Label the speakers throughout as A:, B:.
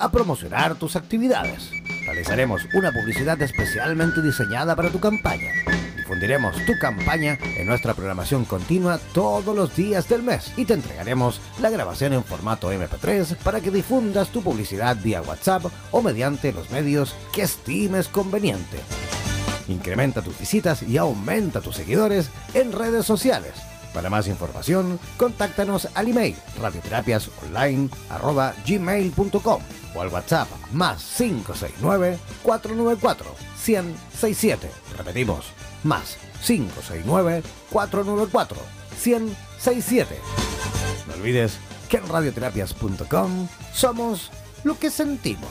A: a promocionar tus actividades. Realizaremos una publicidad especialmente diseñada para tu campaña. Difundiremos tu campaña en nuestra programación continua todos los días del mes y te entregaremos la grabación en formato MP3 para que difundas tu publicidad vía WhatsApp o mediante los medios que estimes conveniente. Incrementa tus visitas y aumenta tus seguidores en redes sociales. Para más información, contáctanos al email radioterapiasonline.gmail.com o al WhatsApp más 569-494-1067. Repetimos, más 569-494-1067. No olvides que en radioterapias.com somos lo que sentimos.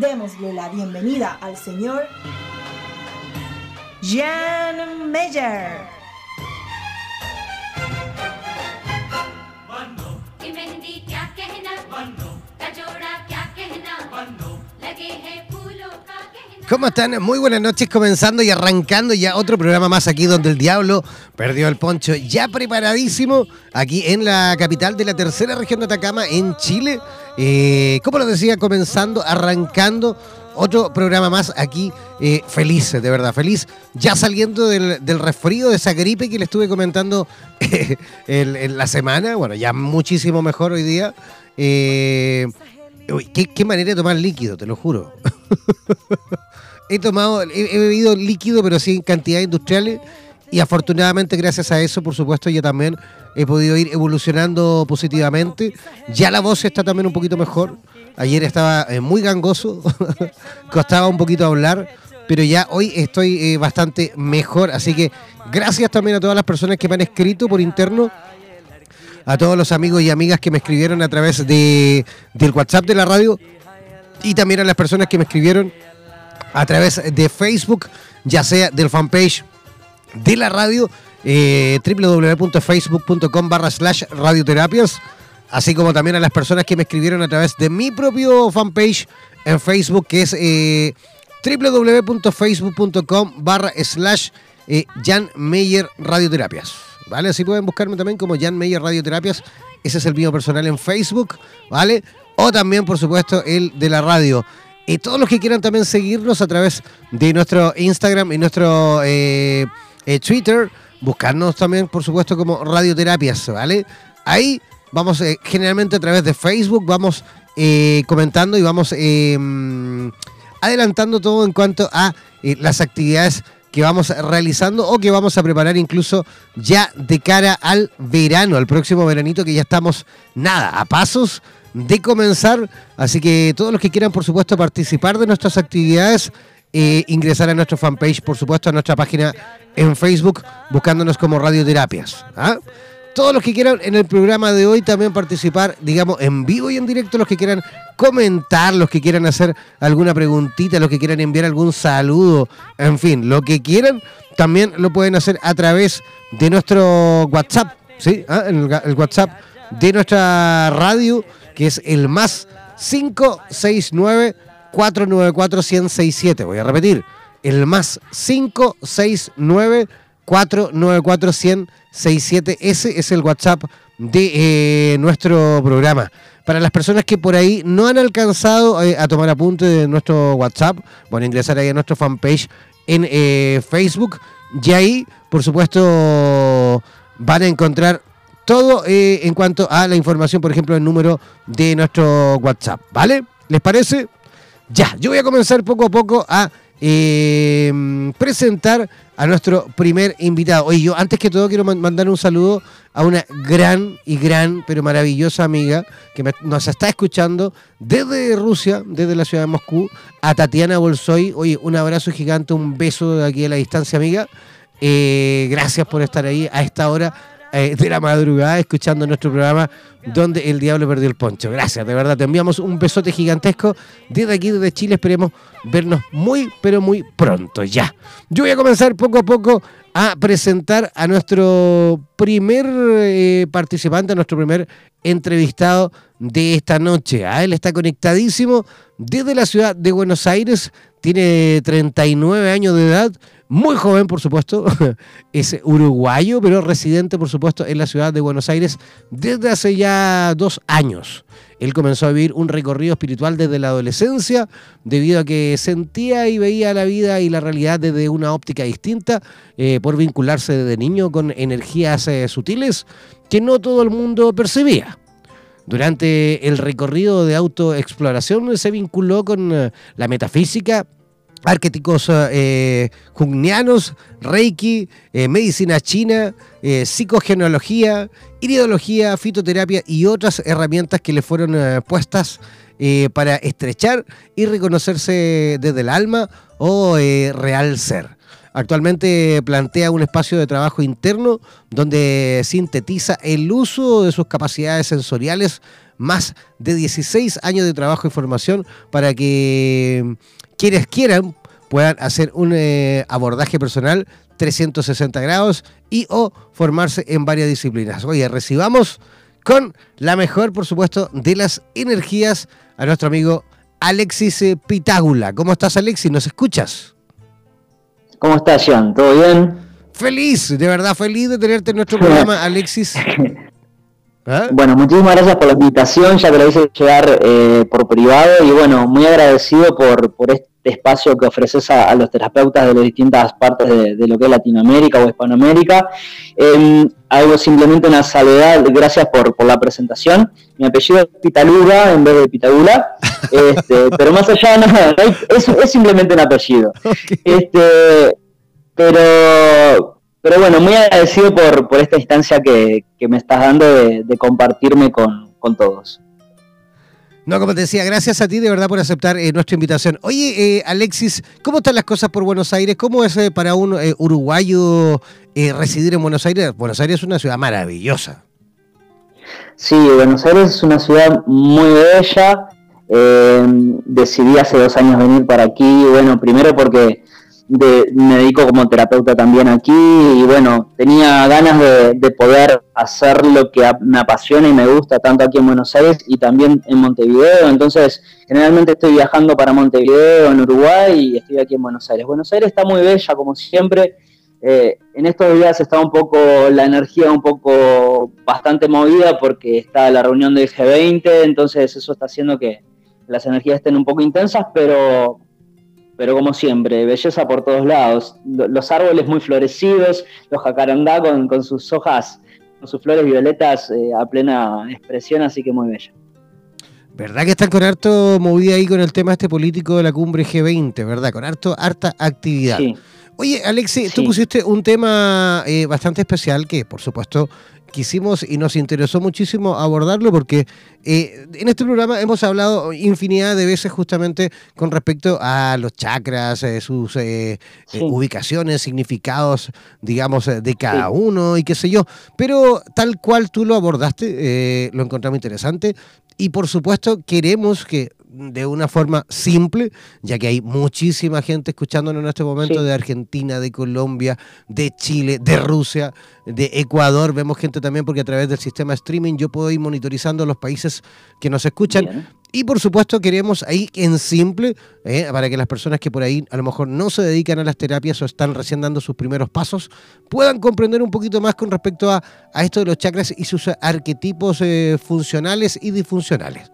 B: démosle la bienvenida al señor Jan Meyer.
A: ¿Cómo están? Muy buenas noches, comenzando y arrancando ya otro programa más aquí donde el diablo perdió el poncho, ya preparadísimo aquí en la capital de la tercera región de Atacama, en Chile. Eh, como lo decía, comenzando, arrancando otro programa más aquí, eh, feliz, de verdad, feliz, ya saliendo del, del resfrío, de esa gripe que le estuve comentando en, la semana, bueno, ya muchísimo mejor hoy día. Eh, uy, ¿qué, manera de tomar líquido, te lo juro. he tomado, he bebido líquido, pero sí en cantidades industriales. Y afortunadamente, gracias a eso, por supuesto, yo también he podido ir evolucionando positivamente. Ya la voz está también un poquito mejor. Ayer estaba eh, muy gangoso, costaba un poquito hablar, pero ya hoy estoy eh, bastante mejor. Así que gracias también a todas las personas que me han escrito por interno a todos los amigos y amigas que me escribieron a través de, del WhatsApp de la radio y también a las personas que me escribieron a través de Facebook, ya sea del fanpage de la radio, eh, www.facebook.com barra slash radioterapias, así como también a las personas que me escribieron a través de mi propio fanpage en Facebook, que es eh, www.facebook.com barra slash eh, Jan Radioterapias. ¿Vale? Así pueden buscarme también como Jan Meyer Radioterapias. Ese es el mío personal en Facebook, ¿vale? O también, por supuesto, el de la radio. Y todos los que quieran también seguirnos a través de nuestro Instagram y nuestro eh, eh, Twitter, buscarnos también, por supuesto, como Radioterapias, ¿vale? Ahí vamos, eh, generalmente a través de Facebook, vamos eh, comentando y vamos mm, adelantando todo en cuanto a eh, las actividades que vamos realizando o que vamos a preparar incluso ya de cara al verano, al próximo veranito que ya estamos, nada, a pasos de comenzar. Así que todos los que quieran, por supuesto, participar de nuestras actividades, ingresar a nuestro fanpage, por supuesto, a nuestra página en Facebook, buscándonos como Radioterapias. ¿ah? todos los que quieran en el programa de hoy también participar, digamos, en vivo y en directo, los que quieran comentar, los que quieran hacer alguna preguntita, los que quieran enviar algún saludo, en fin, lo que quieran, también lo pueden hacer a través de nuestro WhatsApp, ¿sí? Ah, El, el WhatsApp de nuestra radio, que es el más 569 494 1067. Voy a repetir, el más 569 494 1067. Ese es el WhatsApp de eh, nuestro programa. Para las personas que por ahí no han alcanzado eh, a tomar apunte de nuestro WhatsApp, a ingresar ahí a nuestro fanpage en eh, Facebook. Y ahí, por supuesto, van a encontrar todo en cuanto a la información, por ejemplo, el número de nuestro WhatsApp. ¿Vale? ¿Les parece? Ya, yo voy a comenzar poco a poco a eh, presentar a nuestro primer invitado. Oye, yo antes que todo quiero man- mandar un saludo a una gran y gran, pero maravillosa amiga que nos está escuchando desde Rusia, desde la ciudad de Moscú, a Tatiana Bolsoy. Oye, un abrazo gigante, un beso de aquí a la distancia, amiga. Eh, gracias por estar ahí a esta hora eh, de la madrugada escuchando nuestro programa donde el diablo perdió el poncho. Gracias, de verdad. Te enviamos un besote gigantesco desde aquí, desde Chile. Esperemos vernos muy, pero muy pronto ya. Yo voy a comenzar poco a poco a presentar a nuestro primer eh, participante, nuestro primer entrevistado de esta noche. Ah, Él está conectadísimo desde la ciudad de Buenos Aires, tiene 39 años de edad, muy joven por supuesto, es uruguayo, pero residente por supuesto en la ciudad de Buenos Aires desde hace ya dos años. Él comenzó a vivir un recorrido espiritual desde la adolescencia, debido a que sentía y veía la vida y la realidad desde una óptica distinta, eh, por vincularse desde niño con energías eh, sutiles que no todo el mundo percibía. Durante el recorrido de autoexploración se vinculó con eh, la metafísica, arquetipos eh, reiki, eh, medicina china, eh, psicogenealogía, iridología, fitoterapia y otras herramientas que le fueron puestas para estrechar y reconocerse desde el alma o real ser. Actualmente plantea un espacio de trabajo interno donde sintetiza el uso de sus capacidades sensoriales, más de 16 años de trabajo y formación para que quienes quieran puedan hacer un eh, abordaje personal 360 grados y o formarse en varias disciplinas. Oye, recibamos con la mejor, por supuesto, de las energías a nuestro amigo Alexis Pitágula. ¿Cómo estás, Alexis? ¿Nos escuchas?
C: ¿Cómo estás, John? ¿Todo bien?
A: Feliz, de verdad feliz de tenerte en nuestro programa, Alexis. ¿Ah?
C: Bueno, muchísimas gracias por la invitación, ya que la hice llegar eh, por privado y bueno, muy agradecido por, por este espacio que ofreces a, a los terapeutas de las distintas partes de, de lo que es Latinoamérica o Hispanoamérica. Eh, hago simplemente una salvedad, gracias por, por la presentación. Mi apellido es Pitaluga en vez de Pitagula, este, pero más allá de nada, es, es simplemente un apellido. Este, pero, pero bueno, muy agradecido por, por esta instancia que, que me estás dando de, de compartirme con, con todos.
A: No, como te decía, gracias a ti de verdad por aceptar eh, nuestra invitación. Oye, eh, Alexis, ¿cómo están las cosas por Buenos Aires? ¿Cómo es eh, para un eh, uruguayo residir en Buenos Aires? Buenos Aires es una ciudad maravillosa.
C: Sí, Buenos Aires es una ciudad muy bella. Decidí hace dos años venir para aquí, bueno, primero porque de- me dedico como terapeuta también aquí y bueno, tenía ganas de, de poder hacer lo que me apasiona y me gusta tanto aquí en Buenos Aires y también en Montevideo. Entonces, generalmente estoy viajando para Montevideo, en Uruguay y estoy aquí en Buenos Aires. Buenos Aires está muy bella, como siempre. Eh, en estos días está un poco la energía un poco bastante movida porque está la reunión del G20, entonces eso está haciendo que las energías estén un poco intensas, pero, pero como siempre, belleza por todos lados. Lo- Los árboles muy florecidos, los jacarandá con, con sus hojas, con sus flores violetas eh, a plena expresión, así que muy bella.
A: ¿Verdad que están con harto movida ahí con el tema este político de la cumbre G20, verdad? Con harto, harta actividad.
C: Sí.
A: Oye, Alexis, tú pusiste un tema eh, bastante especial que, por supuesto, quisimos y nos interesó muchísimo abordarlo porque eh, en este programa hemos hablado infinidad de veces justamente con respecto a los chakras, eh, sus eh,
C: Sí.
A: ubicaciones, significados, digamos, de cada uno y qué sé yo. Pero tal cual tú lo abordaste, lo encontramos interesante y por supuesto queremos que de una forma simple, ya que hay muchísima gente escuchándonos en este momento
C: Sí.
A: de Argentina, de Colombia, de Chile, de Rusia, de Ecuador. Vemos gente también porque a través del sistema streaming yo puedo ir monitorizando los países que nos escuchan.
C: Bien.
A: Y por supuesto queremos ahí en simple, eh, para que las personas que por ahí a lo mejor no se dedican a las terapias o están recién dando sus primeros pasos, puedan comprender un poquito más con respecto a, a esto de los chakras y sus arquetipos eh, funcionales y disfuncionales.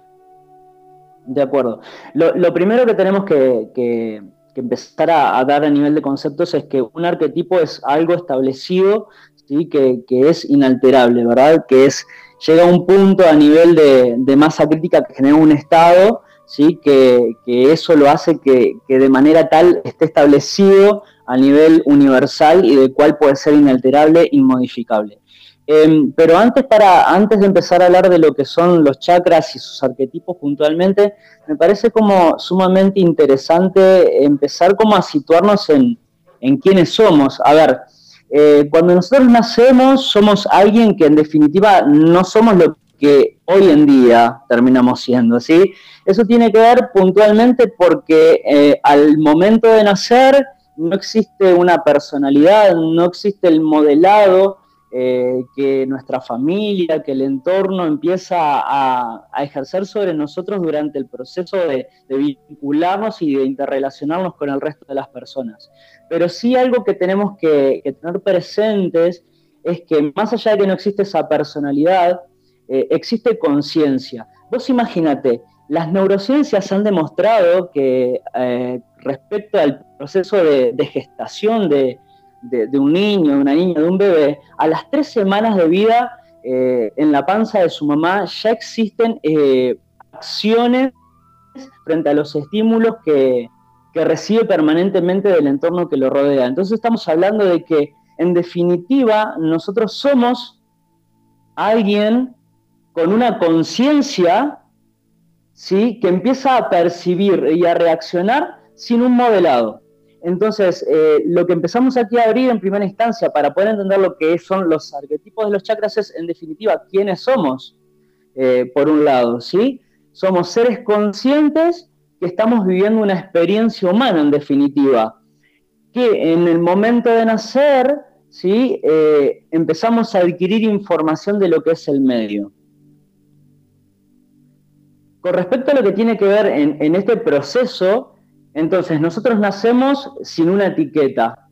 C: De acuerdo. Lo, lo primero que tenemos que, empezar a, dar a nivel de conceptos es que un arquetipo es algo establecido, ¿sí? que, es inalterable, ¿verdad? Que es, llega a un punto a nivel de, masa crítica que genera un estado, ¿sí? que, que eso lo hace que, que de manera tal esté establecido a nivel universal y del cual puede ser inalterable, inmodificable. Em, pero antes, para, antes de empezar a hablar de lo que son los chakras y sus arquetipos puntualmente, me parece como sumamente interesante empezar como a situarnos en, en quiénes somos. A ver, eh, cuando nosotros nacemos somos alguien que en definitiva no somos lo que hoy en día terminamos siendo, ¿sí? Eso tiene que ver puntualmente porque eh, al momento de nacer no existe una personalidad, no existe el modelado eh, que nuestra familia, que el entorno empieza a, ejercer sobre nosotros durante el proceso de, vincularnos y de interrelacionarnos con el resto de las personas. Pero sí algo que tenemos que, que tener presentes es que más allá de que no existe esa personalidad, eh, existe conciencia. Vos imagínate, las neurociencias han demostrado que eh, respecto al proceso de, de gestación de, de, un niño, de una niña, de un bebé, a las tres semanas de vida eh, en la panza de su mamá ya existen eh, acciones frente a los estímulos que, que recibe permanentemente del entorno que lo rodea. Entonces estamos hablando de que, en definitiva, nosotros somos alguien con una conciencia ¿sí? que empieza a percibir y a reaccionar sin un modelado. Entonces, eh, lo que empezamos aquí a abrir en primera instancia para poder entender lo que son los arquetipos de los chakras es, en definitiva, quiénes somos, eh, por un lado, ¿sí? Somos seres conscientes que estamos viviendo una experiencia humana, en definitiva, que en el momento de nacer, ¿sí? Eh, empezamos a adquirir información de lo que es el medio. Con respecto a lo que tiene que ver en, en este proceso, entonces nosotros nacemos sin una etiqueta.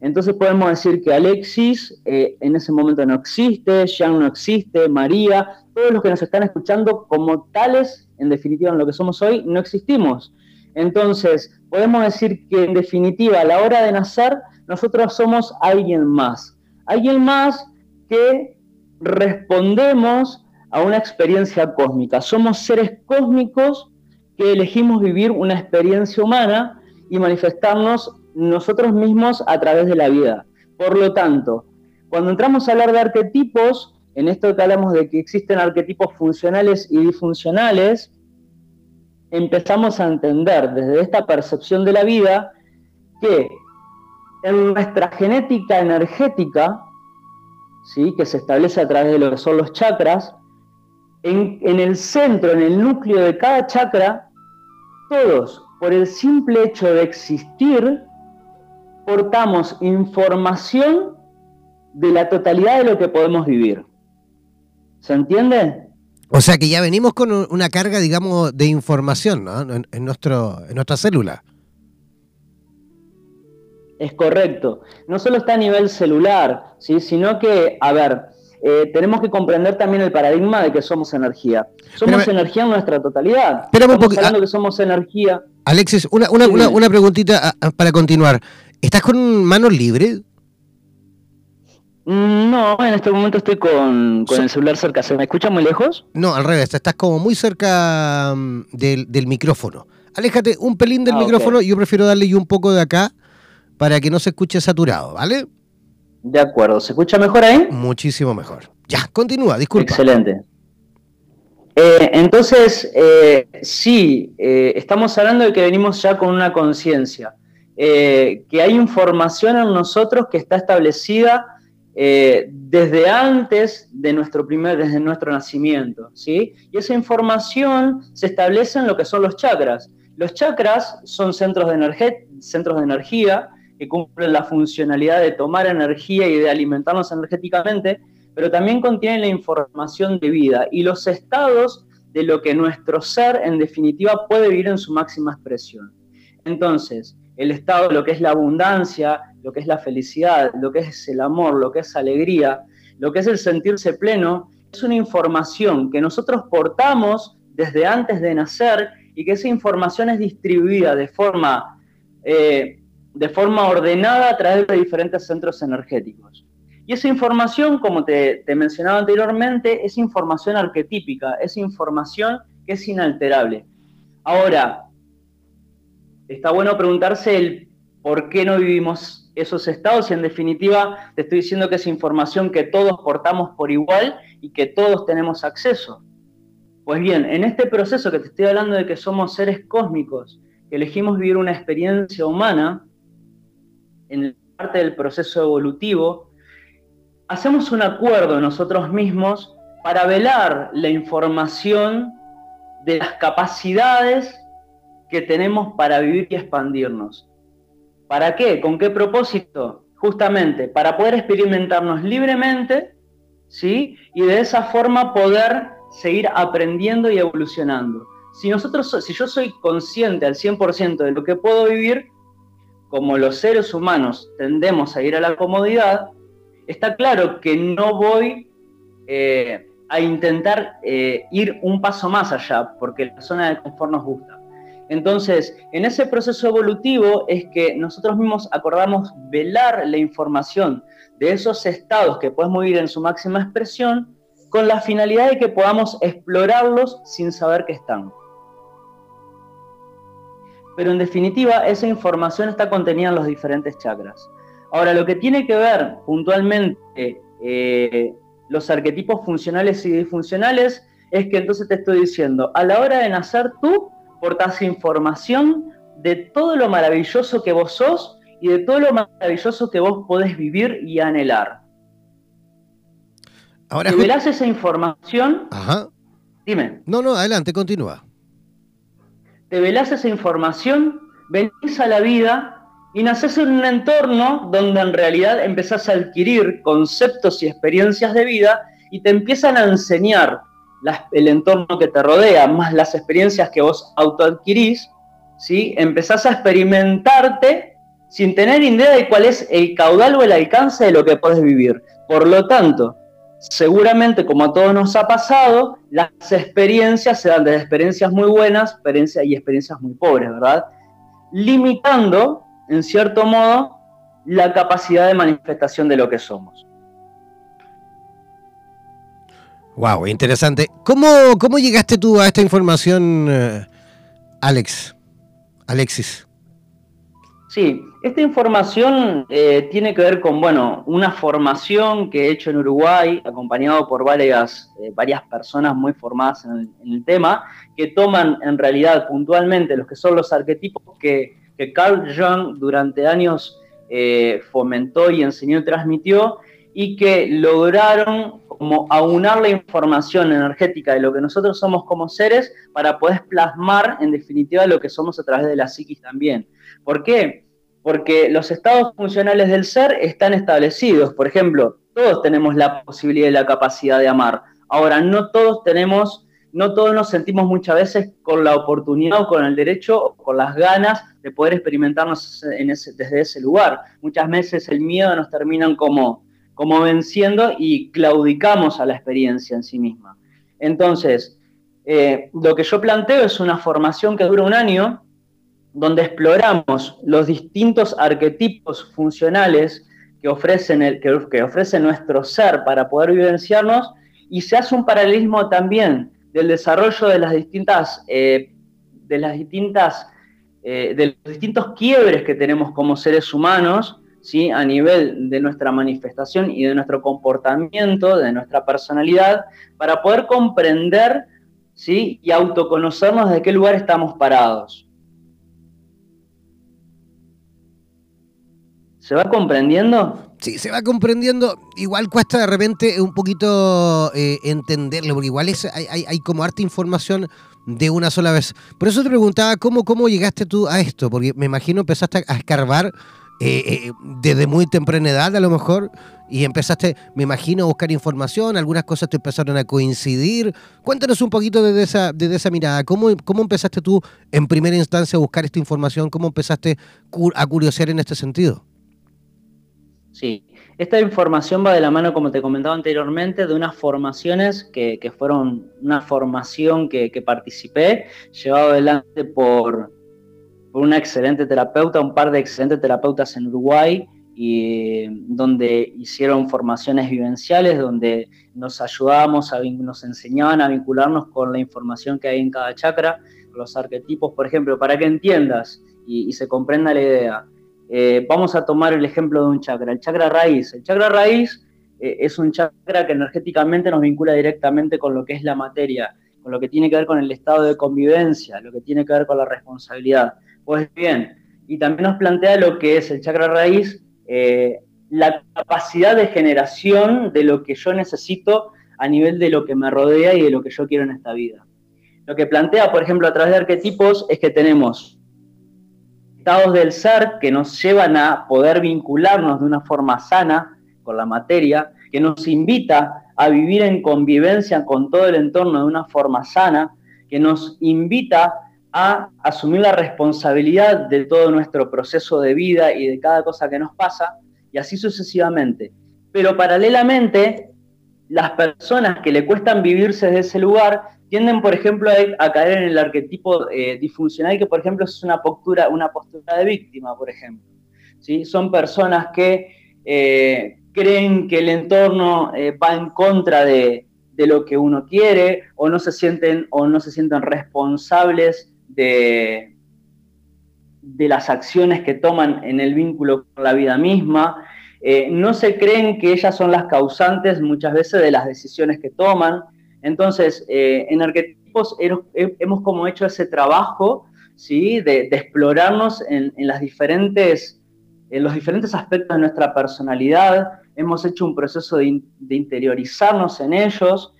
C: Entonces podemos decir que Alexis eh, en ese momento no existe, Jean no existe, María, todos los que nos están escuchando como tales, en definitiva en lo que somos hoy, no existimos. Entonces podemos decir que en definitiva a la hora de nacer nosotros somos alguien más. Alguien más que respondemos a una experiencia cósmica. Somos seres cósmicos que elegimos vivir una experiencia humana y manifestarnos nosotros mismos a través de la vida. Por lo tanto, cuando entramos a hablar de arquetipos, en esto que hablamos de que existen arquetipos funcionales y disfuncionales, empezamos a entender desde esta percepción de la vida que en nuestra genética energética, ¿sí? que se establece a través de lo que son los chakras, en, en, el centro, en el núcleo de cada chakra, todos, por el simple hecho de existir, portamos información de la totalidad de lo que podemos vivir. ¿Se entiende?
A: O sea que ya venimos con una carga, digamos, de información ¿no? en, en, nuestro, en nuestra célula.
C: Es correcto. No solo está a nivel celular, ¿sí? sino que, a ver, eh, tenemos que comprender también el paradigma de que somos energía. Somos Espérame, energía en nuestra totalidad.
A: Estamos un
C: hablando que somos energía.
A: Alexis, una, una, sí, una, una preguntita para continuar. ¿Estás con manos libres?
C: Mm, No, en este momento estoy con, con so, el celular cerca. ¿Se me escucha muy lejos?
A: No, al revés. Estás como muy cerca um, del, del, micrófono. Aléjate un pelín del ah, micrófono. Okay. Yo prefiero darle yo un poco de acá para que no se escuche saturado, ¿vale?
C: De acuerdo. ¿Se escucha mejor ahí?
A: Muchísimo mejor. Ya, continúa, disculpa.
C: Excelente. Eh, entonces, eh, sí, eh, estamos hablando de que venimos ya con una conciencia, que hay información en nosotros que está establecida desde antes de nuestro primer, desde nuestro nacimiento, ¿sí? Y esa información se establece en lo que son los chakras. Los chakras son centros de, centros de energía que cumplen la funcionalidad de tomar energía y de alimentarnos energéticamente, pero también contienen la información de vida y los estados de lo que nuestro ser en definitiva puede vivir en su máxima expresión. Entonces, el estado de lo que es la abundancia, lo que es la felicidad, lo que es el amor, lo que es alegría, lo que es el sentirse pleno, es una información que nosotros portamos desde antes de nacer y que esa información es distribuida de forma, eh, de forma ordenada a través de diferentes centros energéticos. Y esa información, como te, mencionaba anteriormente, es información arquetípica, es información que es inalterable. Ahora, está bueno preguntarse el por qué no vivimos esos estados y en definitiva te estoy diciendo que es información que todos portamos por igual y que todos tenemos acceso. Pues bien, en este proceso que te estoy hablando de que somos seres cósmicos, que elegimos vivir una experiencia humana, en parte del proceso evolutivo, hacemos un acuerdo nosotros mismos para velar la información de las capacidades que tenemos para vivir y expandirnos. ¿Para qué? ¿Con qué propósito? Justamente para poder experimentarnos libremente, ¿sí? Y de esa forma poder seguir aprendiendo y evolucionando. Si nosotros, si yo soy consciente al 100% de lo que puedo vivir, como los seres humanos tendemos a ir a la comodidad, está claro que no voy eh, a intentar eh, ir un paso más allá, porque la zona de confort nos gusta. Entonces, en ese proceso evolutivo es que nosotros mismos acordamos velar la información de esos estados que podemos vivir en su máxima expresión con la finalidad de que podamos explorarlos sin saber que están. Pero en definitiva, esa información está contenida en los diferentes chakras. Ahora, lo que tiene que ver puntualmente eh, los arquetipos funcionales y disfuncionales es que entonces te estoy diciendo, a la hora de nacer tú portas información de todo lo maravilloso que vos sos y de todo lo maravilloso que vos podés vivir y anhelar. Ahora, ¿Te esa información?
A: Ajá.
C: Dime.
A: No, no, adelante, continúa.
C: Te velás esa información, venís a la vida y naces en un entorno donde en realidad empezás a adquirir conceptos y experiencias de vida y te empiezan a enseñar el entorno que te rodea, más las experiencias que vos autoadquirís, ¿sí? empezás a experimentarte sin tener idea de cuál es el caudal o el alcance de lo que puedes vivir. Por lo tanto, seguramente como a todos nos ha pasado, las experiencias se dan desde experiencias muy buenas y experiencias muy pobres, ¿verdad? Limitando en cierto modo, la capacidad de manifestación de lo que somos.
A: Wow, interesante. ¿Cómo, cómo llegaste tú a esta información, eh, Alex? Alexis.
C: Sí, esta información eh, tiene que ver con, bueno, una formación que he hecho en Uruguay, acompañado por varias, eh, personas muy formadas en el, tema, que toman en realidad puntualmente los que son los arquetipos que que Carl Jung durante años eh, fomentó y enseñó y transmitió y que lograron como aunar la información energética de lo que nosotros somos como seres para poder plasmar en definitiva lo que somos a través de la psiquis también. ¿Por qué? Porque los estados funcionales del ser están establecidos. Por ejemplo, todos tenemos la posibilidad y la capacidad de amar. Ahora, no todos tenemos no todos nos sentimos muchas veces con la oportunidad o con el derecho o con las ganas de poder experimentarnos desde ese lugar. Muchas veces el miedo nos termina como, como venciendo y claudicamos a la experiencia en sí misma. Entonces, eh, lo que yo planteo es una formación que dura un año, donde exploramos los distintos arquetipos funcionales que, ofrecen el, que, ofrece nuestro ser para poder vivenciarnos y se hace un paralelismo también del desarrollo de las distintas, eh, de las distintas, eh, de los distintos quiebres que tenemos como seres humanos, ¿sí? a nivel de nuestra manifestación y de nuestro comportamiento, de nuestra personalidad, para poder comprender ¿sí? y autoconocernos de qué lugar estamos parados. ¿Se va comprendiendo?
A: Sí, se va comprendiendo. Igual cuesta de repente un poquito eh, entenderlo, porque igual es, hay, hay, hay, como harta información de una sola vez. Por eso te preguntaba cómo, cómo llegaste tú a esto, porque me imagino empezaste a escarbar eh, eh, desde muy temprana edad a lo mejor y empezaste, me imagino, a buscar información, algunas cosas te empezaron a coincidir. Cuéntanos un poquito desde esa, desde esa mirada, ¿Cómo, ¿cómo empezaste tú en primera instancia a buscar esta información? ¿Cómo empezaste a curiosear en este sentido?
C: Sí, esta información va de la mano, como te comentaba anteriormente, de unas formaciones que, fueron una formación que, participé, llevado adelante por, una excelente terapeuta, un par de excelentes terapeutas en Uruguay, y donde hicieron formaciones vivenciales, donde nos ayudábamos, nos enseñaban a vincularnos con la información que hay en cada chakra, los arquetipos, por ejemplo, para que entiendas y, se comprenda la idea. Eh, vamos a tomar el ejemplo de un chakra, el chakra raíz. El chakra raíz eh, es un chakra que energéticamente nos vincula directamente con lo que es la materia, con lo que tiene que ver con el estado de convivencia, lo que tiene que ver con la responsabilidad. Pues bien, y también nos plantea lo que es el chakra raíz, eh, la capacidad de generación de lo que yo necesito a nivel de lo que me rodea y de lo que yo quiero en esta vida. Lo que plantea, por ejemplo, a través de arquetipos es que tenemos estados del ser que nos llevan a poder vincularnos de una forma sana con la materia, que nos invita a vivir en convivencia con todo el entorno de una forma sana, que nos invita a asumir la responsabilidad de todo nuestro proceso de vida y de cada cosa que nos pasa, y así sucesivamente. Pero paralelamente, las personas que le cuestan vivirse desde ese lugar tienden, por ejemplo, a, caer en el arquetipo eh, disfuncional, que por ejemplo es una postura, una postura de víctima, por ejemplo. ¿Sí? Son personas que eh, creen que el entorno eh, va en contra de, de, lo que uno quiere, o no se sienten, o no se sienten responsables de, las acciones que toman en el vínculo con la vida misma. Eh, no se creen que ellas son las causantes muchas veces de las decisiones que toman. Entonces, eh, en arquetipos hemos como hecho ese trabajo ¿sí? de, explorarnos en, los diferentes aspectos de nuestra personalidad. Hemos hecho un proceso de, interiorizarnos en ellos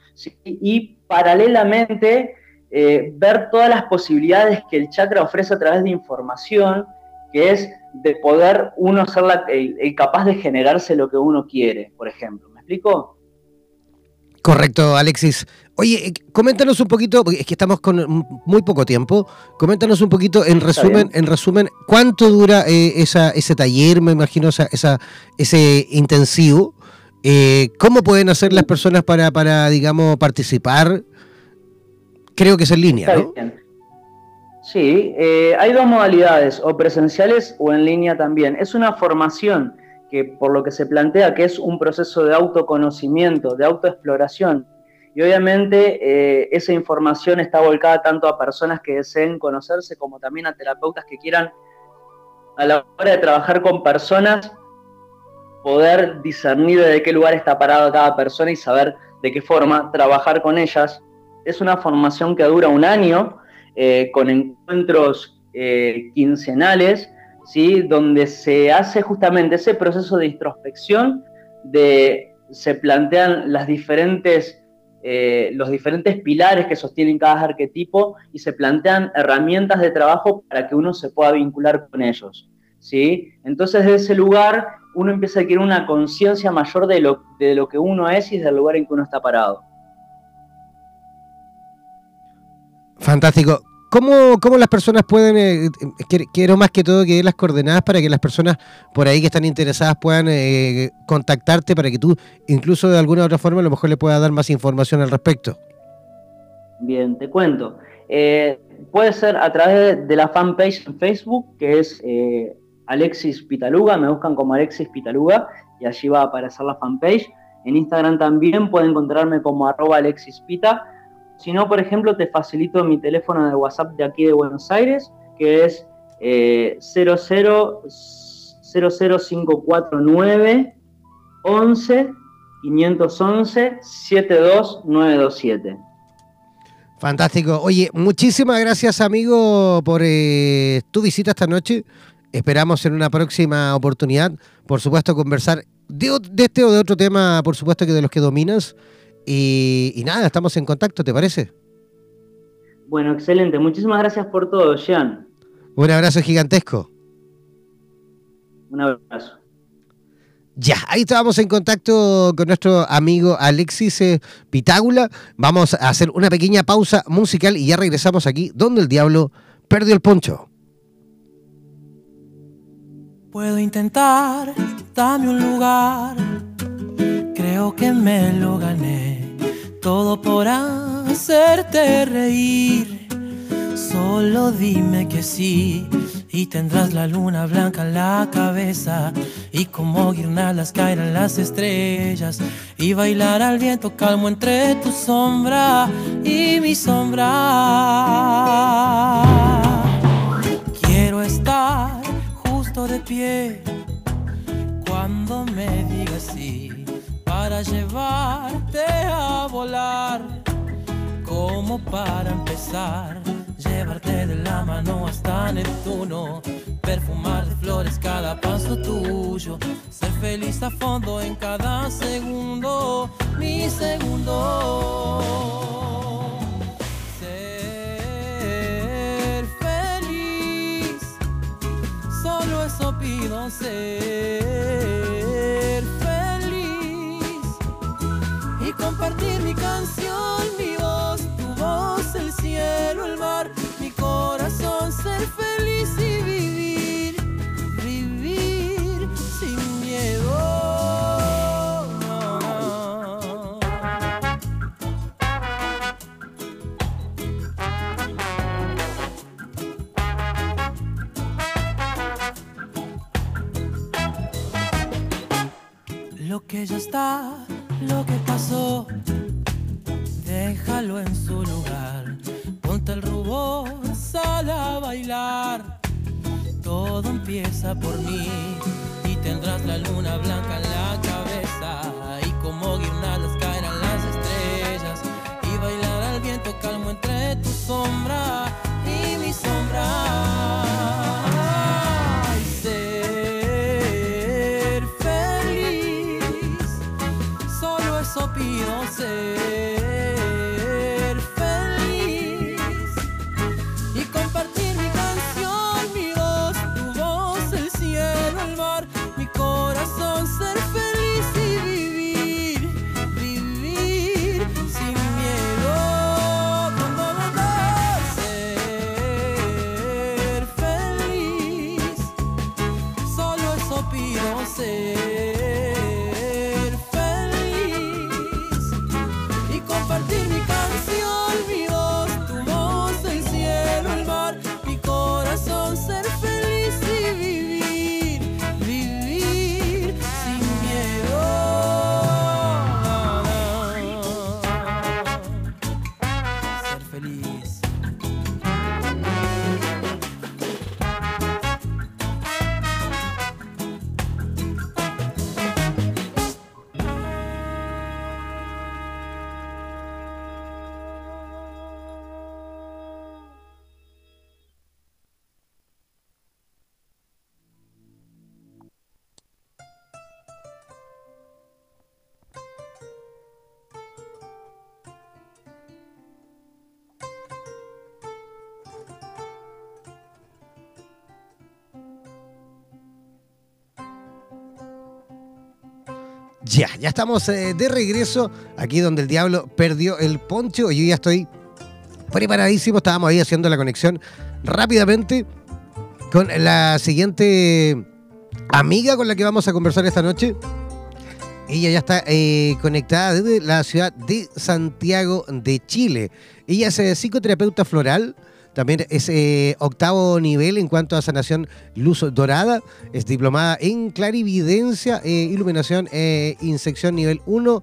C: y paralelamente eh, ver todas las posibilidades que el chakra ofrece a través de información, que es de poder uno ser el, capaz de generarse lo que uno quiere, por ejemplo. ¿Me explico?
A: Correcto, Alexis. Oye, eh, coméntanos un poquito, porque es que estamos con muy poco tiempo. Coméntanos un poquito, en resumen, en resumen, ¿cuánto dura eh, ese taller? Me imagino esa, ese intensivo. ¿Cómo pueden hacer las personas para, para digamos, participar? creo que es en línea, ¿no?
C: Sí, eh, hay dos modalidades, o presenciales o en línea también. Es una formación que por lo que se plantea que es un proceso de autoconocimiento, de autoexploración. Y obviamente eh, esa información está volcada tanto a personas que deseen conocerse como también a terapeutas que quieran a la hora de trabajar con personas poder discernir de qué lugar está parado cada persona y saber de qué forma trabajar con ellas es una formación que dura un año, eh, con encuentros eh, quincenales, ¿sí? donde se hace justamente ese proceso de introspección, de, se plantean las diferentes, eh, los diferentes pilares que sostienen cada arquetipo y se plantean herramientas de trabajo para que uno se pueda vincular con ellos. ¿sí? Entonces, de ese lugar, uno empieza a adquirir una conciencia mayor de lo, de lo que uno es y del lugar en que uno está parado.
A: Fantástico. ¿Cómo, ¿Cómo, las personas pueden, eh, quiero más que todo que las coordenadas para que las personas por ahí que están interesadas puedan eh, contactarte para que tú incluso de alguna u otra forma a lo mejor le puedas dar más información al respecto?
C: Bien, te cuento. Eh, puede ser a través de la fanpage en Facebook, que es Alexis Pitaluga, me buscan como Alexis Pitaluga y allí va a aparecer la fanpage. En Instagram también pueden encontrarme como arroba Alexis Pita si no, por ejemplo, te facilito mi teléfono de WhatsApp de aquí de Buenos Aires, que es eh, 00549 11 511 72927.
A: Fantástico. Oye, muchísimas gracias, amigo, por eh, tu visita esta noche. Esperamos en una próxima oportunidad, por supuesto, conversar de este o de otro tema, por supuesto, que de los que dominas. Y, y nada, estamos en contacto, ¿te parece?
C: Bueno, excelente. Muchísimas gracias por todo, Jean.
A: Un abrazo gigantesco.
C: Un abrazo.
A: Ya, ahí estábamos en contacto con nuestro amigo Alexis eh, Pitágula. Vamos a hacer una pequeña pausa musical y ya regresamos aquí donde el diablo perdió el poncho.
D: Puedo intentar, dame un lugar. Que me lo gané. Todo por hacerte reír. Solo dime que sí. Y tendrás la luna blanca en la cabeza. Y como guirnaldas caerán las estrellas. Y bailar al viento calmo entre tu sombra y mi sombra. Quiero estar justo de pie cuando me digas sí para llevarte a volar. Como para empezar, llevarte de la mano hasta Neptuno, perfumar de flores cada paso tuyo, ser feliz a fondo en cada segundo, mi segundo. Ser feliz, solo eso pido ser compartir mi canción, mi voz, tu voz, el cielo, el mar, mi corazón, ser feliz y vivir, vivir sin miedo. Lo que ya está, lo que pasó, déjalo en su lugar. Ponte el rubor, sal a bailar. Todo empieza por mí y tendrás la luna blanca en la cabeza. Y como guirnaldas caerán las estrellas y bailar al viento calmo entre tu sombra y mi sombra. Ser feliz Solo eso pido ser
A: Ya, estamos eh, de regreso aquí donde el diablo perdió el poncho. Yo ya estoy preparadísimo. Estábamos ahí haciendo la conexión rápidamente con la siguiente amiga con la que vamos a conversar esta noche. Ella ya está eh, conectada desde la ciudad de Santiago de Chile. Ella es eh, psicoterapeuta floral. También es octavo nivel en cuanto a sanación luz dorada. Es diplomada en clarividencia, eh, iluminación, eh, insección nivel 1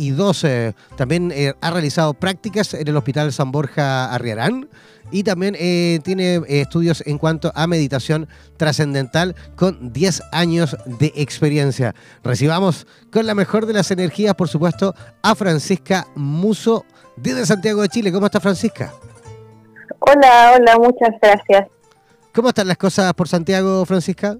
A: y dos, eh, también eh, ha realizado prácticas en el Hospital San Borja Arriarán y también eh, tiene estudios en cuanto a meditación trascendental con 10 años de experiencia. Recibamos con la mejor de las energías, por supuesto, a Francisca Muso desde Santiago de Chile. ¿Cómo está Francisca?
E: Hola, hola, muchas gracias.
A: ¿Cómo están las cosas por Santiago, Francisca?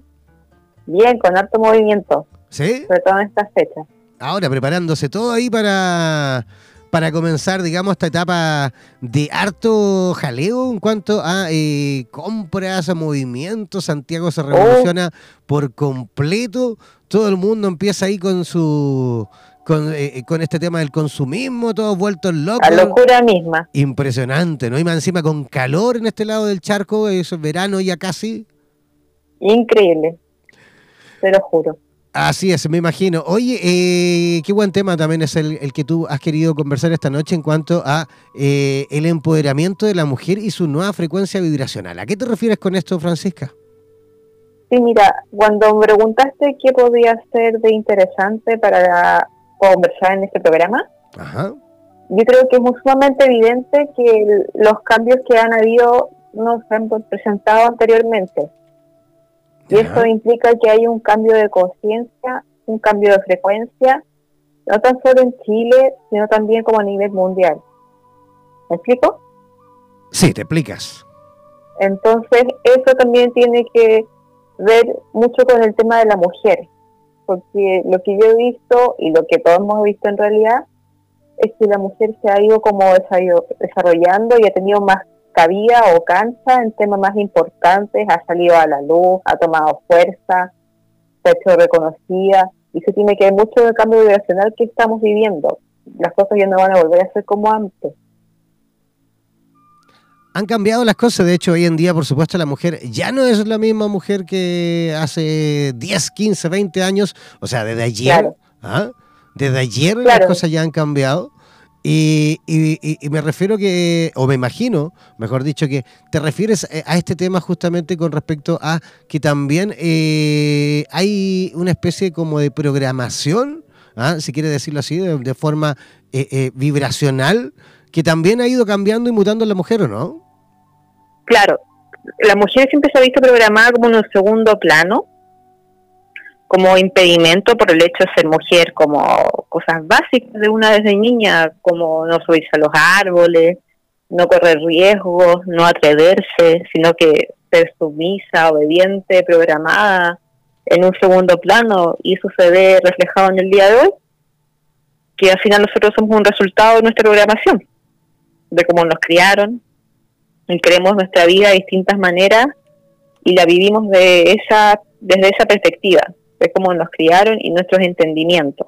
E: Bien, con harto movimiento,
A: ¿Sí?
E: sobre todo en estas fechas.
A: Ahora preparándose todo ahí para, para comenzar, digamos, esta etapa de harto jaleo en cuanto a eh, compras, a movimientos. Santiago se revoluciona por completo. Todo el mundo empieza ahí con su con, eh, con este tema del consumismo, todos vueltos locos.
E: A locura misma.
A: Impresionante, ¿no? Y más encima con calor en este lado del charco, es verano ya casi.
E: Increíble. Te lo juro.
A: Así es, me imagino. Oye, eh, qué buen tema también es el, el que tú has querido conversar esta noche en cuanto a eh, el empoderamiento de la mujer y su nueva frecuencia vibracional. ¿A qué te refieres con esto, Francisca?
E: Sí, mira, cuando me preguntaste qué podía ser de interesante para conversar en este programa,
A: Ajá.
E: yo creo que es muy sumamente evidente que los cambios que han habido nos han presentado anteriormente. Y esto implica que hay un cambio de conciencia, un cambio de frecuencia, no tan solo en Chile, sino también como a nivel mundial. ¿Me explico?
A: Sí, te explicas.
E: Entonces, eso también tiene que ver mucho con el tema de la mujer, porque lo que yo he visto y lo que todos hemos visto en realidad es que la mujer se ha ido como desa- desarrollando y ha tenido más cabida o cancha en temas más importantes, ha salido a la luz, ha tomado fuerza, se ha hecho reconocida y se tiene que ver mucho del cambio vibracional que estamos viviendo. Las cosas ya no van a volver a ser como antes.
A: Han cambiado las cosas, de hecho hoy en día por supuesto la mujer ya no es la misma mujer que hace 10, 15, 20 años, o sea, desde ayer,
E: Claro.
A: ¿ah? desde ayer las cosas ya han cambiado. Y, y- y- y me refiero que, o me imagino, mejor dicho, que te refieres eh, a este tema justamente con respecto a que también eh, hay una especie como de programación, ¿ah? si quiere decirlo así, de, de forma eh, eh, vibracional, que también ha ido cambiando y mutando la mujer, ¿o no?
E: claro, la mujer siempre se ha visto programada como en un segundo plano, como impedimento por el hecho de ser mujer, como cosas básicas de una desde niña, como no subirse a los árboles, no correr riesgos, no atreverse, sino que ser sumisa, obediente, programada en un segundo plano, y eso se ve reflejado en el día de hoy, que al final nosotros somos un resultado de nuestra programación, de cómo nos criaron, y creemos nuestra vida de distintas maneras y la vivimos de esa desde esa perspectiva, de cómo nos criaron y nuestros entendimientos.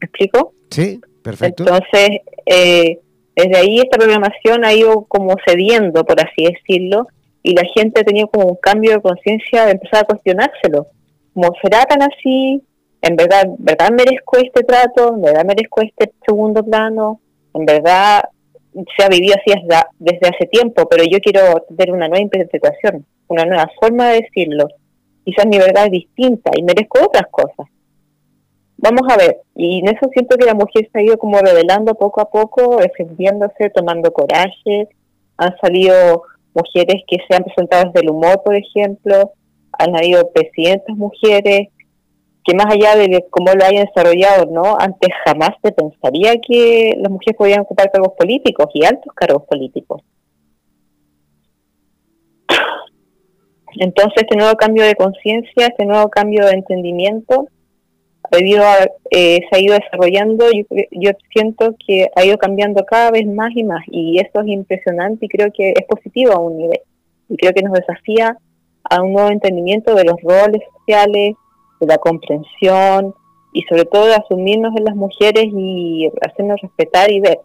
E: ¿Me explico?
A: Sí, perfecto.
E: Entonces, eh, desde ahí esta programación ha ido como cediendo, por así decirlo, y la gente ha tenido como un cambio de conciencia de empezar a cuestionárselo. Como, ¿será tan así? ¿En verdad, verdad merezco este trato? ¿En verdad merezco este segundo plano? ¿En verdad se ha vivido así desde, hace tiempo? Pero yo quiero tener una nueva interpretación, una nueva forma de decirlo. Quizás mi verdad es distinta y merezco otras cosas. Vamos a ver, y en eso siento que la mujer se ha ido como revelando poco a poco, defendiéndose, tomando coraje. Han salido mujeres que se han presentado desde el humor, por ejemplo, han habido presidentas mujeres, que más allá de cómo lo hayan desarrollado, ¿no? Antes jamás se pensaría que las mujeres podían ocupar cargos políticos y altos cargos políticos. Entonces, este nuevo cambio de conciencia, este nuevo cambio de entendimiento, debido a, eh, se ha ido desarrollando, yo, yo siento que ha ido cambiando cada vez más y más, y eso es impresionante y creo que es positivo a un nivel, y creo que nos desafía a un nuevo entendimiento de los roles sociales, de la comprensión, y sobre todo de asumirnos en las mujeres y hacernos respetar y ver.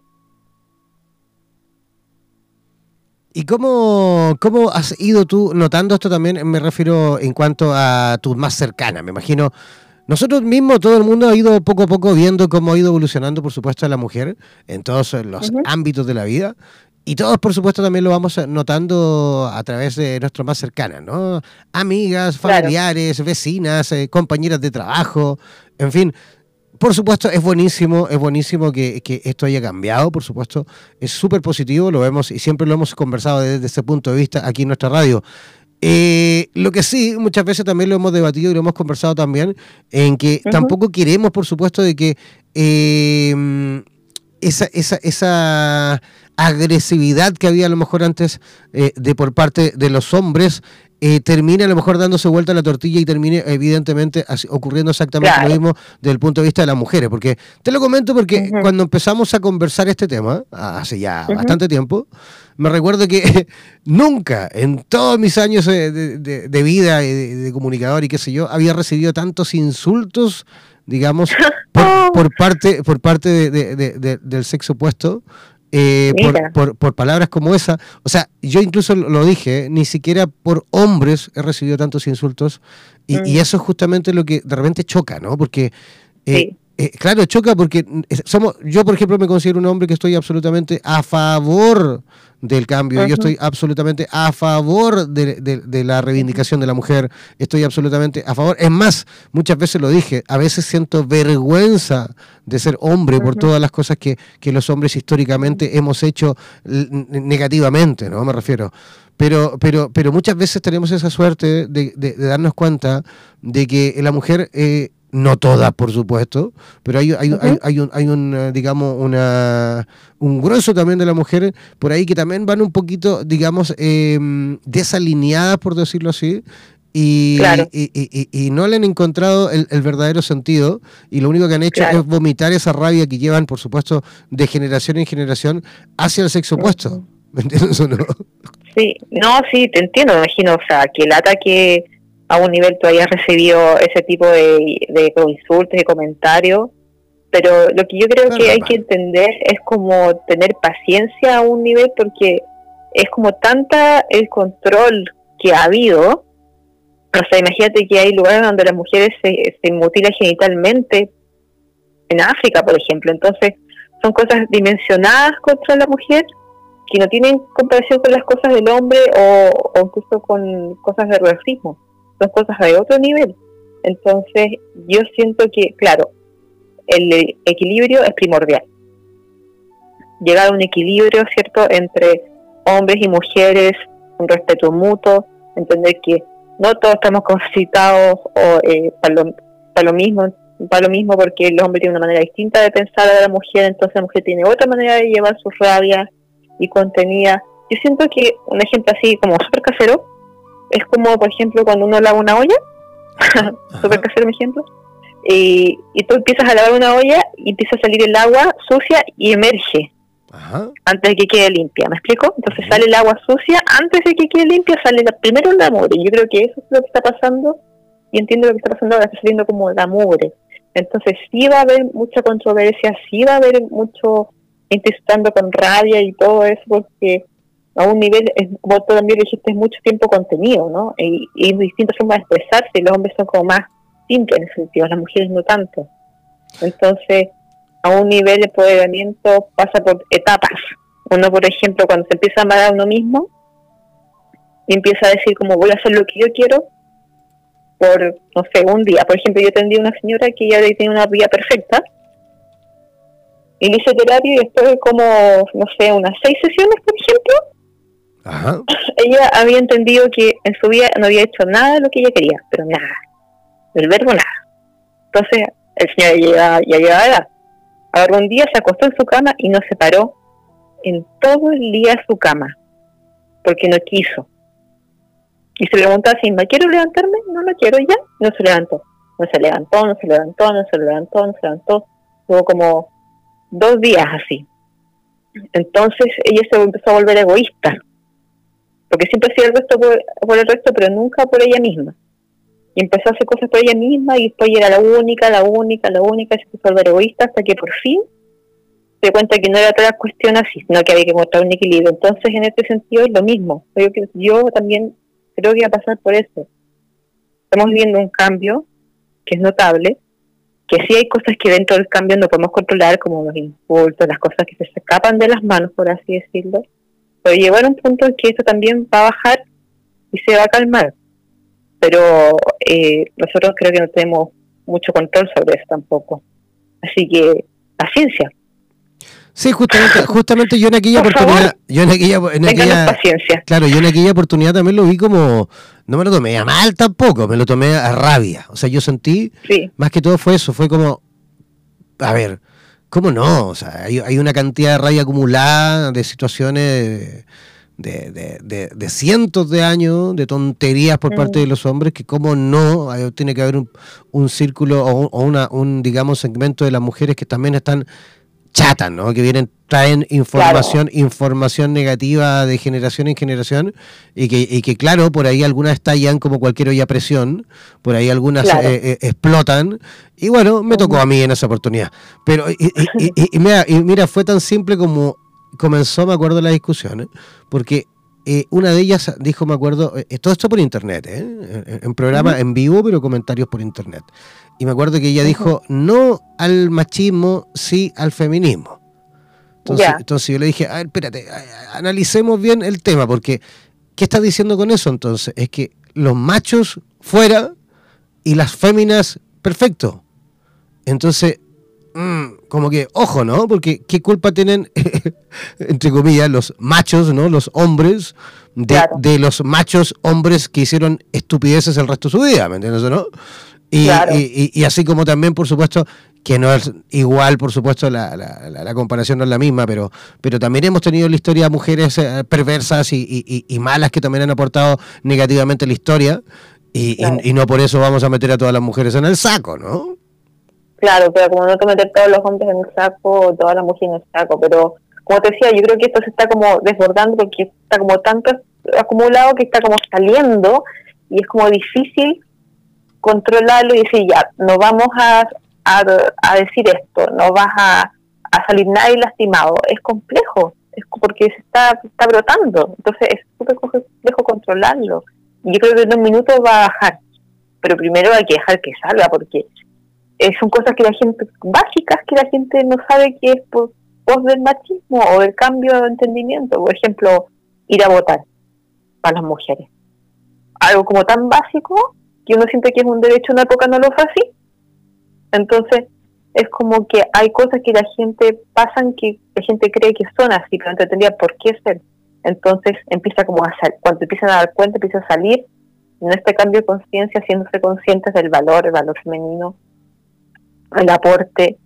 A: ¿Y cómo, cómo has ido tú notando esto también? Me refiero en cuanto a tus más cercanas. Me imagino, nosotros mismos, todo el mundo ha ido poco a poco viendo cómo ha ido evolucionando, por supuesto, la mujer en todos los
E: Ujú.
A: ámbitos de la vida. Y todos, por supuesto, también lo vamos notando a través de nuestras más cercanas, ¿no? Amigas,
E: Claro.
A: familiares, vecinas, eh, compañeras de trabajo, en fin. por supuesto, es buenísimo, es buenísimo que, que esto haya cambiado, por supuesto, es súper positivo, lo vemos y siempre lo hemos conversado desde ese punto de vista aquí en nuestra radio. Eh, lo que sí, muchas veces también lo hemos debatido y lo hemos conversado también, en que tampoco queremos, por supuesto, de que eh, esa, esa, esa agresividad que había a lo mejor antes eh, de por parte de los hombres eh, termine a lo mejor dándose vuelta la tortilla y termine evidentemente así- ocurriendo exactamente
E: Claro.
A: lo mismo desde el punto de vista de las mujeres. Porque te lo comento porque cuando empezamos a conversar este tema, hace ya bastante tiempo, me recuerdo que nunca en todos mis años de, de- de vida y de, de comunicador y qué sé yo, había recibido tantos insultos, digamos, por, por parte, por parte de- de- de- de- del sexo opuesto. Eh, por, por- por palabras como esa. O sea, yo incluso lo dije, eh, ni siquiera por hombres he recibido tantos insultos. Y, y
E: Mm.
A: eso es justamente lo que de repente choca, ¿no? Porque, eh,
E: Sí.
A: Eh, claro, choca porque mm, somos, yo, por ejemplo, me considero un hombre que estoy absolutamente a favor del cambio. Yo estoy absolutamente a favor de, de- de la reivindicación de la mujer. Estoy absolutamente a favor. Es más, muchas veces lo dije, a veces siento vergüenza de ser hombre por todas las cosas que, que los hombres históricamente hemos hecho negativamente, ¿no? Me refiero. Pero, pero, pero muchas veces tenemos esa suerte de darnos cuenta de que la mujer, eh, no todas, por supuesto, pero hay, hay, hay, hay un, hay un, eh, digamos, una, un grueso también de la mujer por ahí que también van un poquito, digamos, eh, desalineadas, por decirlo así, y,
E: Claro.
A: y, y- y- y no le han encontrado el, el verdadero sentido y lo único que han hecho
E: Claro.
A: es vomitar esa rabia que llevan, por supuesto, de generación en generación hacia el sexo opuesto. ¿Me entiendes o no?
E: Sí, no, sí, te entiendo, me imagino, o sea, que el ataque a un nivel tú hayas recibido ese tipo de, de insultos y comentarios, pero lo que yo creo que hay que entender es como tener paciencia a un nivel porque es como tanta el control que ha habido, o sea, imagínate que hay lugares donde las mujeres se, se mutilan genitalmente, en África, por ejemplo, entonces son cosas dimensionadas contra la mujer que no tienen comparación con las cosas del hombre o, o incluso con cosas de racismo, son cosas de otro nivel. Entonces, yo siento que, claro, el equilibrio es primordial. Llegar a un equilibrio, ¿cierto?, entre hombres y mujeres, un respeto mutuo, entender que no todos estamos capacitados o, eh, para, lo, para lo mismo, para lo mismo porque el hombre tiene una manera distinta de pensar a la mujer, entonces la mujer tiene otra manera de llevar sus rabias y contenida. Yo siento que un ejemplo así como súper casero es como, por ejemplo, cuando uno lava una olla, súper casero mi ejemplo, y, y tú empiezas a lavar una olla y empieza a salir el agua sucia y emerge
A: Ajá.
E: antes de que quede limpia, ¿me explico? Entonces sale el agua sucia, antes de que quede limpia sale la, primero la mugre, yo creo que eso es lo que está pasando, y entiendo lo que está pasando ahora, está saliendo como la mugre. Entonces sí va a haber mucha controversia, sí va a haber mucho gente con rabia y todo eso, porque a un nivel, es, tú también dijiste, es mucho tiempo contenido, ¿no? Y, y distintas formas de expresarse, los hombres son como más simples en ese sentido, las mujeres no tanto. Entonces, a un nivel de empoderamiento pasa por etapas. Uno, por ejemplo, cuando se empieza a amar a uno mismo, y empieza a decir como voy a hacer lo que yo quiero por, no sé, un día. Por ejemplo, yo atendí una señora que ya tiene una vida perfecta, y le hice terapia y después de como, no sé, unas seis sesiones, por ejemplo, Ella había entendido que en su vida no había hecho nada de lo que ella quería, pero nada, del verbo nada. Entonces, el señor ya ya llegaba a edad. Ahora un día se acostó en su cama y no se paró en todo el día de su cama, porque no quiso. Y se preguntaba si ¿me quiero levantarme? No lo quiero ya. No se levantó. No se levantó, no se levantó, no se levantó, no se levantó. Tuvo como dos días así. Entonces ella se empezó a volver egoísta porque siempre hacía el resto por, el resto, pero nunca por ella misma. Y empezó a hacer cosas por ella misma y después era la única, la única, la única, se a volver egoísta hasta que por fin se cuenta que no era toda la cuestión así, sino que había que mostrar un equilibrio. Entonces, en este sentido es lo mismo. Yo, yo también creo que va a pasar por eso. Estamos viviendo un cambio que es notable, que sí hay cosas que dentro del cambio no podemos controlar, como los impulsos, las cosas que se escapan de las manos, por así decirlo pero llegar a un punto en que esto también va a bajar y se va a calmar. Pero eh, nosotros creo que no tenemos mucho control sobre eso tampoco. Así que, paciencia.
A: Sí, justamente, justamente yo en aquella
E: Por
A: oportunidad,
E: favor,
A: yo en aquella, en
E: Ténganos
A: aquella,
E: paciencia.
A: claro, yo en aquella oportunidad también lo vi como, no me lo tomé a mal tampoco, me lo tomé a rabia. O sea, yo sentí,
E: Sí,
A: más que todo fue eso, fue como, a ver, ¿cómo no? O sea, hay, hay una cantidad de rabia acumulada de situaciones de, de- de- de cientos de años de tonterías por parte de los hombres que cómo no tiene que haber un, un círculo o, o una, un, digamos, segmento de las mujeres que también están chatas, ¿no? Que vienen, traen información, información negativa de generación en generación y que, y que claro, por ahí algunas estallan como cualquier olla a presión, por ahí algunas
E: Claro.
A: eh, eh, explotan y bueno, me tocó a mí en esa oportunidad. Pero y, y- y- mira, y mira, fue tan simple como comenzó, me acuerdo, la discusión, ¿eh? porque eh, una de ellas dijo, me acuerdo, eh, todo esto por internet, ¿eh? en, programa en vivo, pero comentarios por internet. Y me acuerdo que ella dijo, no al machismo, sí al feminismo. Entonces, entonces yo le dije, a ver, espérate, analicemos bien el tema, porque ¿qué está diciendo con eso entonces? Es que los machos fuera y las féminas perfecto. Entonces, como que, ojo, ¿no? Porque qué culpa tienen, entre comillas, los machos, ¿no? Los hombres, de,
E: Claro.
A: de los machos hombres que hicieron estupideces el resto de su vida, ¿me entiendes o no? Y,
E: Claro.
A: y- y- y así como también, por supuesto, que no es igual, por supuesto, la, la- la- la comparación no es la misma, pero, pero también hemos tenido en la historia mujeres eh, perversas y, y- malas que también han aportado negativamente a la historia, y, y- y no por eso vamos a meter a todas las mujeres en el saco, ¿no?
E: Claro, pero como no te meter todos los hombres en el saco, todas las mujeres en el saco, pero como te decía, yo creo que esto se está como desbordando porque está como tanto acumulado que está como saliendo y es como difícil controlarlo y decir, ya, no vamos a, a, a decir esto, no vas a, a salir nadie lastimado. Es complejo, es porque se está, está brotando, entonces es súper complejo controlarlo. Yo creo que en un minuto va a bajar, pero primero hay que dejar que salga porque eh, son cosas que la gente, básicas que la gente no sabe que es por pos del machismo o del cambio de entendimiento. Por ejemplo, ir a votar para las mujeres. Algo como tan básico que uno siente que es un derecho, una época no lo fue así. Entonces, es como que hay cosas que la gente pasan que la gente cree que son así, pero no tendría por qué ser. Entonces empieza como a salir, cuando empiezan a dar cuenta, empieza a salir en este cambio de conciencia, haciéndose conscientes del valor, el valor femenino, el aporte,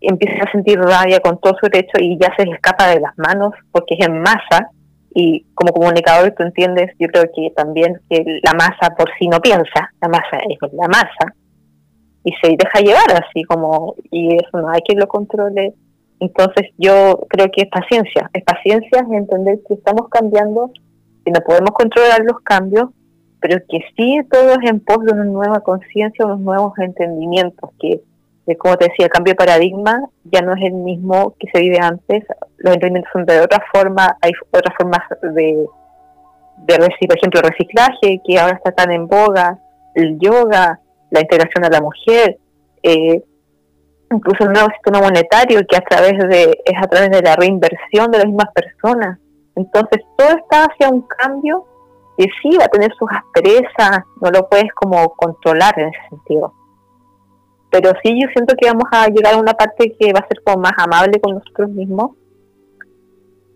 E: empieza a sentir rabia con todo su derecho y ya se le escapa de las manos porque es en masa y como comunicador tú entiendes, yo creo que también que la masa por sí no piensa, la masa es la masa y se deja llevar así como y eso no hay que lo controle. Entonces yo creo que es paciencia, es paciencia, es entender que estamos cambiando, que no podemos controlar los cambios, pero que sí todo es en pos de una nueva conciencia, unos nuevos entendimientos, que como te decía, el cambio de paradigma ya no es el mismo que se vive antes, los entendimientos son de otra forma, hay otras formas de, de por ejemplo, el reciclaje, que ahora está tan en boga, el yoga, la integración de la mujer, eh, incluso el nuevo sistema monetario que a través de es a través de la reinversión de las mismas personas. Entonces todo está hacia un cambio que sí va a tener sus asperezas, no lo puedes como controlar en ese sentido. Pero sí yo siento que vamos a llegar a una parte que va a ser como más amable con nosotros mismos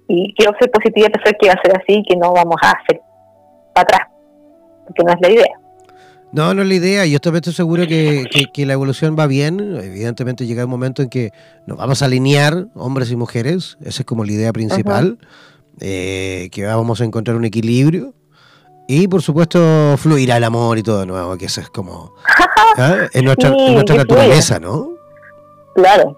E: y quiero ser positiva y pensar que va a ser así y que no vamos a hacer para atrás, porque no es la idea.
A: No, no es la idea. Yo también estoy seguro que, que- que la evolución va bien. Evidentemente llega un momento en que nos vamos a alinear, hombres y mujeres. Esa es como la idea principal. eh, que vamos a encontrar un equilibrio. Y por supuesto fluirá el amor y todo de nuevo, que eso es como... ¿ah? Es nuestra,
E: Sí,
A: naturaleza, ¿no?
E: Claro,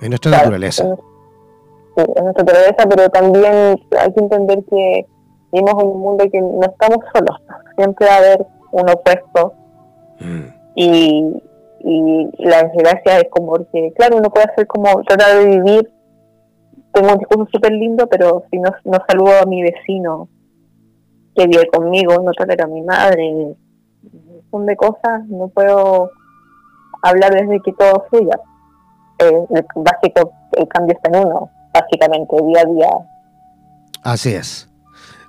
A: Es nuestra
E: Claro,
A: naturaleza.
E: sí, es nuestra naturaleza, pero también hay que entender que vivimos en un mundo que no estamos solos. Siempre va a haber un opuesto
A: Mm.
E: y, y la desgracia es como que, claro, uno puede hacer como tratar de vivir. Tengo un discurso súper lindo, pero si no, no saludo a mi vecino que vive conmigo, no tolero a mi madre, son de cosas, no puedo hablar desde que todo fluya. Eh, el básico, el cambio está en uno, básicamente, día a día.
A: Así es.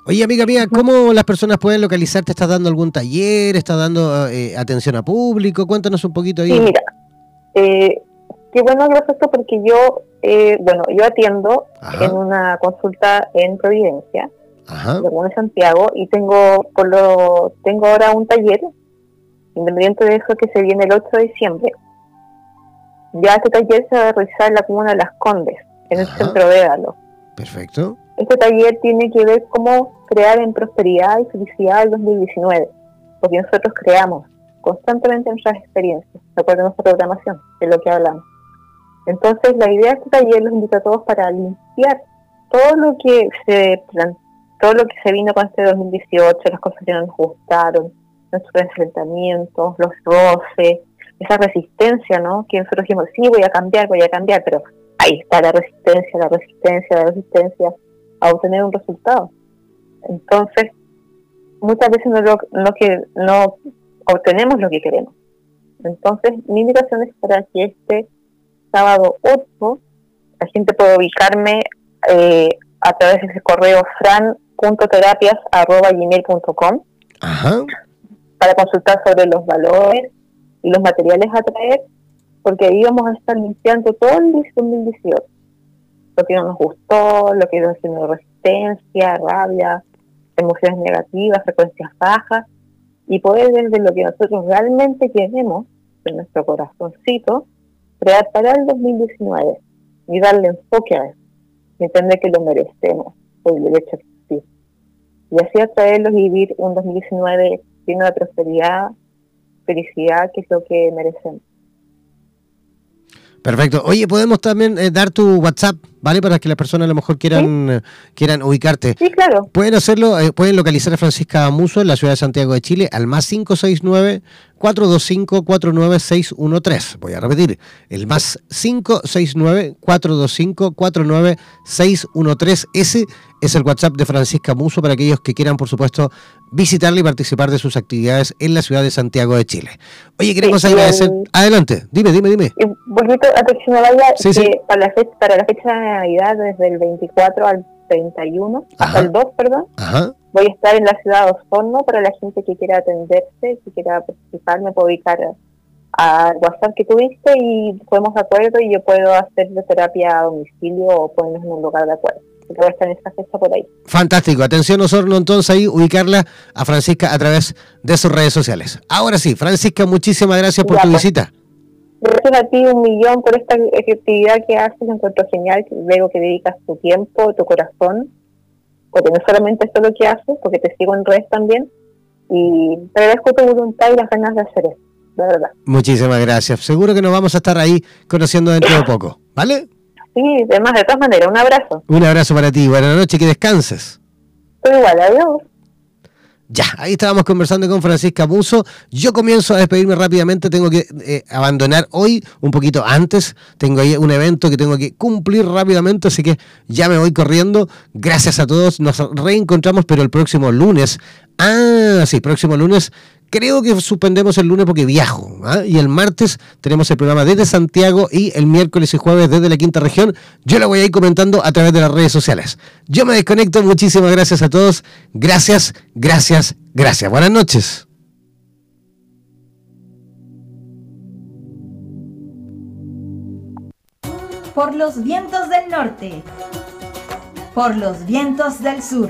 A: Oye, amiga mía, ¿cómo las personas pueden localizarte? ¿Estás dando algún taller? ¿Estás dando eh, atención a público? Cuéntanos un poquito ahí.
E: Sí, mira, eh, Qué bueno lo esto porque yo, eh, bueno, yo atiendo
A: Ajá.
E: en una consulta en Providencia,
A: Ajá.
E: de de Santiago, y tengo por lo, tengo ahora un taller, independiente de eso que se viene el 8 de diciembre. Ya este taller se va a realizar en la comuna de Las Condes, en el centro de Édalo.
A: Perfecto.
E: Este taller tiene que ver cómo crear en prosperidad y felicidad el 2019, porque nosotros creamos constantemente nuestras experiencias, de acuerdo a nuestra programación, de lo que hablamos. Entonces, la idea de este taller los invita a todos para limpiar todo lo que se plan- todo lo que se vino con este 2018, las cosas que no nos gustaron, nuestros enfrentamientos, los roces, esa resistencia, ¿no? Que nosotros dijimos, sí, voy a cambiar, voy a cambiar, pero ahí está la resistencia, la resistencia, la resistencia a obtener un resultado. Entonces, muchas veces no, lo, que, no obtenemos lo que queremos. Entonces, mi invitación es para que este sábado 8 la gente pueda ubicarme eh, a través de ese correo fran.terapias.gmail.com para consultar sobre los valores y los materiales a traer, porque ahí vamos a estar limpiando todo el 2018. Lo que no nos gustó, lo que nos generó resistencia, rabia, emociones negativas, frecuencias bajas, y poder ver de lo que nosotros realmente queremos, de nuestro corazoncito, crear para el 2019 y darle enfoque a eso, entender que lo merecemos por el derecho a existir. Y así atraerlos y vivir un 2019 lleno de prosperidad, felicidad, que es lo que merecemos.
A: Perfecto. Oye, podemos también eh, dar tu WhatsApp, ¿vale? Para que las personas a lo mejor quieran, eh, quieran ubicarte.
E: Sí, claro.
A: Pueden hacerlo, eh, pueden localizar a Francisca Muso en la ciudad de Santiago de Chile al más 569-425-49613. Voy a repetir, el más 569-425-49613. Ese es el WhatsApp de Francisca Muso para aquellos que quieran, por supuesto, visitarle y participar de sus actividades en la ciudad de Santiago de Chile. Oye, queremos
E: Sí,
A: agradecer.
E: el-
A: Adelante, dime, dime, dime.
E: Me vaya,
A: Sí, sí.
E: Para, la fecha, para la fecha de Navidad, desde el 24 al 31,
A: Ajá.
E: hasta el 2, perdón,
A: Ajá.
E: voy a estar en la ciudad de Osorno para la gente que quiera atenderse, que quiera participar, me puedo ubicar al WhatsApp que tuviste y podemos de acuerdo y yo puedo hacer de terapia a domicilio o ponernos en un lugar de acuerdo. Porque voy a estar en esa fecha por ahí.
A: Fantástico. Atención, Osorno, entonces ahí ubicarla a Francisca a través de sus redes sociales. Ahora sí, Francisca, muchísimas gracias por
E: Ya,
A: tu
E: pues.
A: visita.
E: Gracias a ti un millón por esta actividad que haces, lo encuentro genial, que veo que dedicas tu tiempo, tu corazón, porque no solamente esto es lo que haces, porque te sigo en redes también, y te agradezco tu voluntad y las ganas de hacer eso, de verdad.
A: Muchísimas gracias. Seguro que nos vamos a estar ahí conociendo dentro de poco. ¿Vale?
E: Sí, además, de todas maneras, un abrazo.
A: Un abrazo para ti. Buenas noches, que descanses.
E: Tú igual, adiós.
A: Ya, ahí estábamos conversando con Francisca Muso. Yo comienzo a despedirme rápidamente. Tengo que eh, abandonar hoy un poquito antes. Tengo ahí un evento que tengo que cumplir rápidamente, así que ya me voy corriendo. Gracias a todos. Nos reencontramos, pero el próximo lunes. Ah, sí, próximo lunes. Creo que suspendemos el lunes porque viajo. ¿ah? Y el martes tenemos el programa desde Santiago y el miércoles y jueves desde la quinta región. Yo lo voy a ir comentando a través de las redes sociales. Yo me desconecto. Muchísimas gracias a todos. Gracias, gracias, gracias. Buenas noches.
B: por los vientos del norte, por los vientos del sur,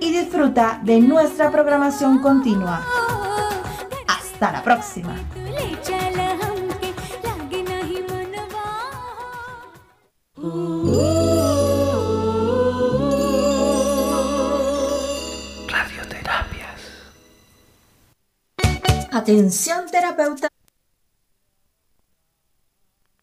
B: y disfruta de nuestra programación continua. Hasta la próxima.
F: Radioterapias.
B: Atención terapeuta.